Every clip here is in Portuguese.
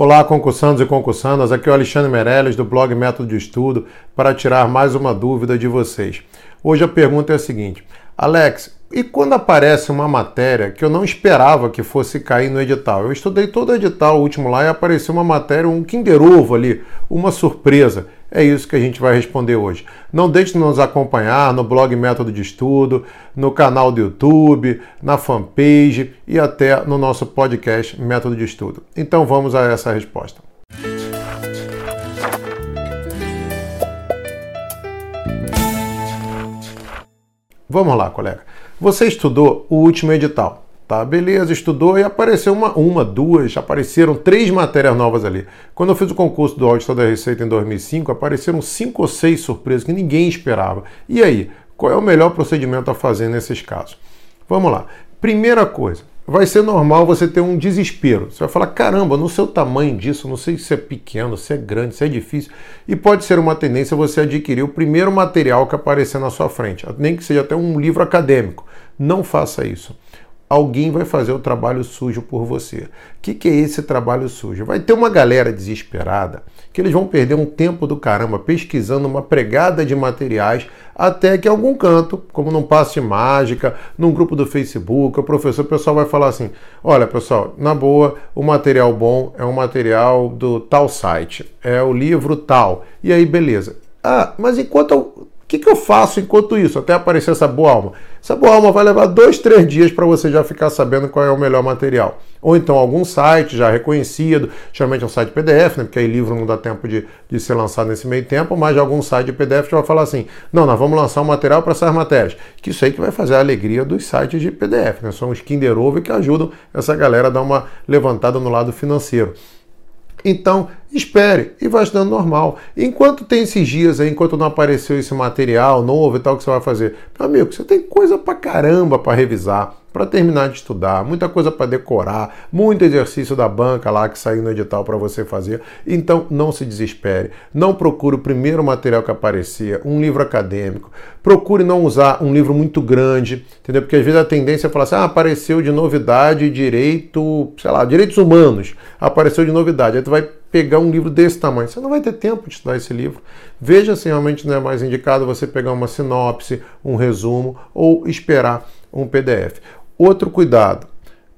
Olá, concursandos e concursandas. Aqui é o Alexandre Meirelles do blog Método de Estudo para tirar mais uma dúvida de vocês. Hoje a pergunta é a seguinte: Alex, e quando aparece uma matéria que eu não esperava que fosse cair no edital? Eu estudei todo o edital o último lá e apareceu uma matéria, um Kinder Ovo ali, uma surpresa. É isso que a gente vai responder hoje. Não deixe de nos acompanhar no blog Método de Estudo, no canal do YouTube, na fanpage e até no nosso podcast Método de Estudo. Então vamos a essa resposta. Vamos lá, colega. Você estudou o último edital. Tá, beleza, estudou e apareceu uma, uma, duas, apareceram três matérias novas ali. Quando eu fiz o concurso do Auditor da Receita em 2005, apareceram cinco ou seis surpresas que ninguém esperava. E aí, qual é o melhor procedimento a fazer nesses casos? Vamos lá. Primeira coisa, vai ser normal você ter um desespero. Você vai falar: caramba, no seu tamanho disso, não sei se é pequeno, se é grande, se é difícil. E pode ser uma tendência você adquirir o primeiro material que aparecer na sua frente, nem que seja até um livro acadêmico. Não faça isso alguém vai fazer o trabalho sujo por você. O que, que, é esse trabalho sujo? Vai ter uma galera desesperada que eles vão perder um tempo do caramba pesquisando uma pregada de materiais até que algum canto, como num passe mágica, num grupo do Facebook, o professor, o pessoal vai falar assim: olha, pessoal, na boa, o material bom é um material do tal site, é o livro tal. E aí, beleza. Ah, mas enquanto que, que eu faço enquanto isso, até aparecer essa boa alma? Essa boa alma vai levar dois, três dias para você já ficar sabendo qual é o melhor material. Ou então algum site já reconhecido, geralmente é um site PDF, né? Porque aí livro não dá tempo de, de ser lançado nesse meio tempo, mas algum site PDF já vai falar assim: não, nós vamos lançar um material para essas matérias. Que isso aí que vai fazer a alegria dos sites de PDF, né? São os Kinder Ovo que ajudam essa galera a dar uma levantada no lado financeiro. Então, espere e vai estudando normal. Enquanto tem esses dias aí, enquanto não apareceu esse material novo e tal que você vai fazer, meu amigo, você tem coisa pra caramba para revisar para terminar de estudar, muita coisa para decorar, muito exercício da banca lá que saiu no edital para você fazer. Então não se desespere, não procure o primeiro material que aparecer, um livro acadêmico. Procure não usar um livro muito grande, entendeu? Porque às vezes a tendência é falar assim: ah, apareceu de novidade direito, sei lá, direitos humanos, apareceu de novidade. Aí tu vai pegar um livro desse tamanho. Você não vai ter tempo de estudar esse livro. Veja se realmente não é mais indicado você pegar uma sinopse, um resumo ou esperar um PDF. Outro cuidado.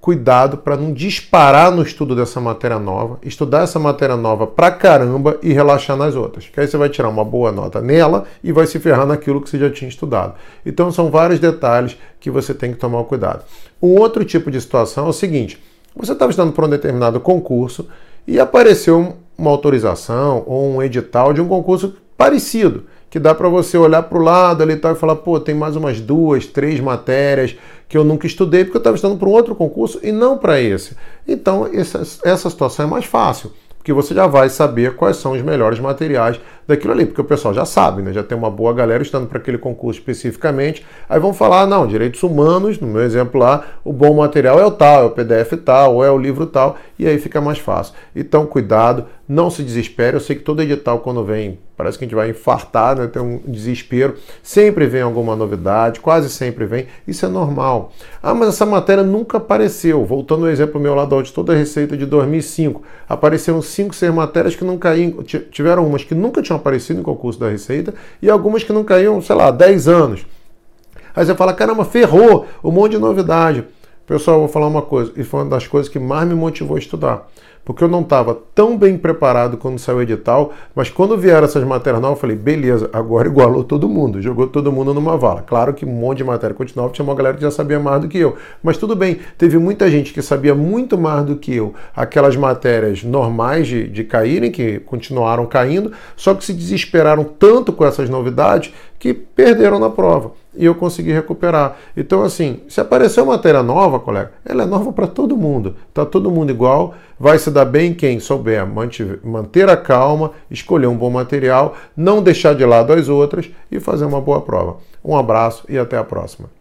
Cuidado para não disparar no estudo dessa matéria nova, estudar essa matéria nova pra caramba e relaxar nas outras. Que aí você vai tirar uma boa nota nela e vai se ferrar naquilo que você já tinha estudado. Então são vários detalhes que você tem que tomar cuidado. Um outro tipo de situação é o seguinte: você estava estudando para um determinado concurso e apareceu uma autorização ou um edital de um concurso parecido que dá para você olhar para o lado ali e falar, pô, tem mais umas duas, três matérias que eu nunca estudei porque eu estava estudando para um outro concurso e não para esse. Então, essa, essa situação é mais fácil porque você já vai saber quais são os melhores materiais daquilo ali, porque o pessoal já sabe, né? já tem uma boa galera estando para aquele concurso especificamente. Aí vão falar, não, direitos humanos, no meu exemplo lá, o bom material é o tal, é o PDF tal, ou é o livro tal, e aí fica mais fácil. Então, cuidado, não se desespere. Eu sei que todo edital, quando vem, parece que a gente vai infartar, né? tem um desespero. Sempre vem alguma novidade, quase sempre vem. Isso é normal. Ah, mas essa matéria nunca apareceu. Voltando ao exemplo meu lá do auditor da Receita de 2005, apareceram cinco, seis matérias que não caíam, tiveram umas que nunca tinham aparecido em concurso da Receita e algumas que não caíam, sei lá, 10 anos. Aí você fala, caramba, ferrou, um monte de novidade. Pessoal, eu vou falar uma coisa, e foi uma das coisas que mais me motivou a estudar porque eu não estava tão bem preparado quando saiu o edital, mas quando vieram essas matérias novas, eu falei, beleza, agora igualou todo mundo, jogou todo mundo numa vala. Claro que um monte de matéria continuava, tinha uma galera que já sabia mais do que eu, mas tudo bem, teve muita gente que sabia muito mais do que eu, aquelas matérias normais de, de caírem, que continuaram caindo, só que se desesperaram tanto com essas novidades que perderam na prova e eu consegui recuperar. Então, assim, se aparecer uma matéria nova, colega, ela é nova para todo mundo. Tá todo mundo igual. Vai se dar bem quem souber manter a calma, escolher um bom material, não deixar de lado as outras e fazer uma boa prova. Um abraço e até a próxima.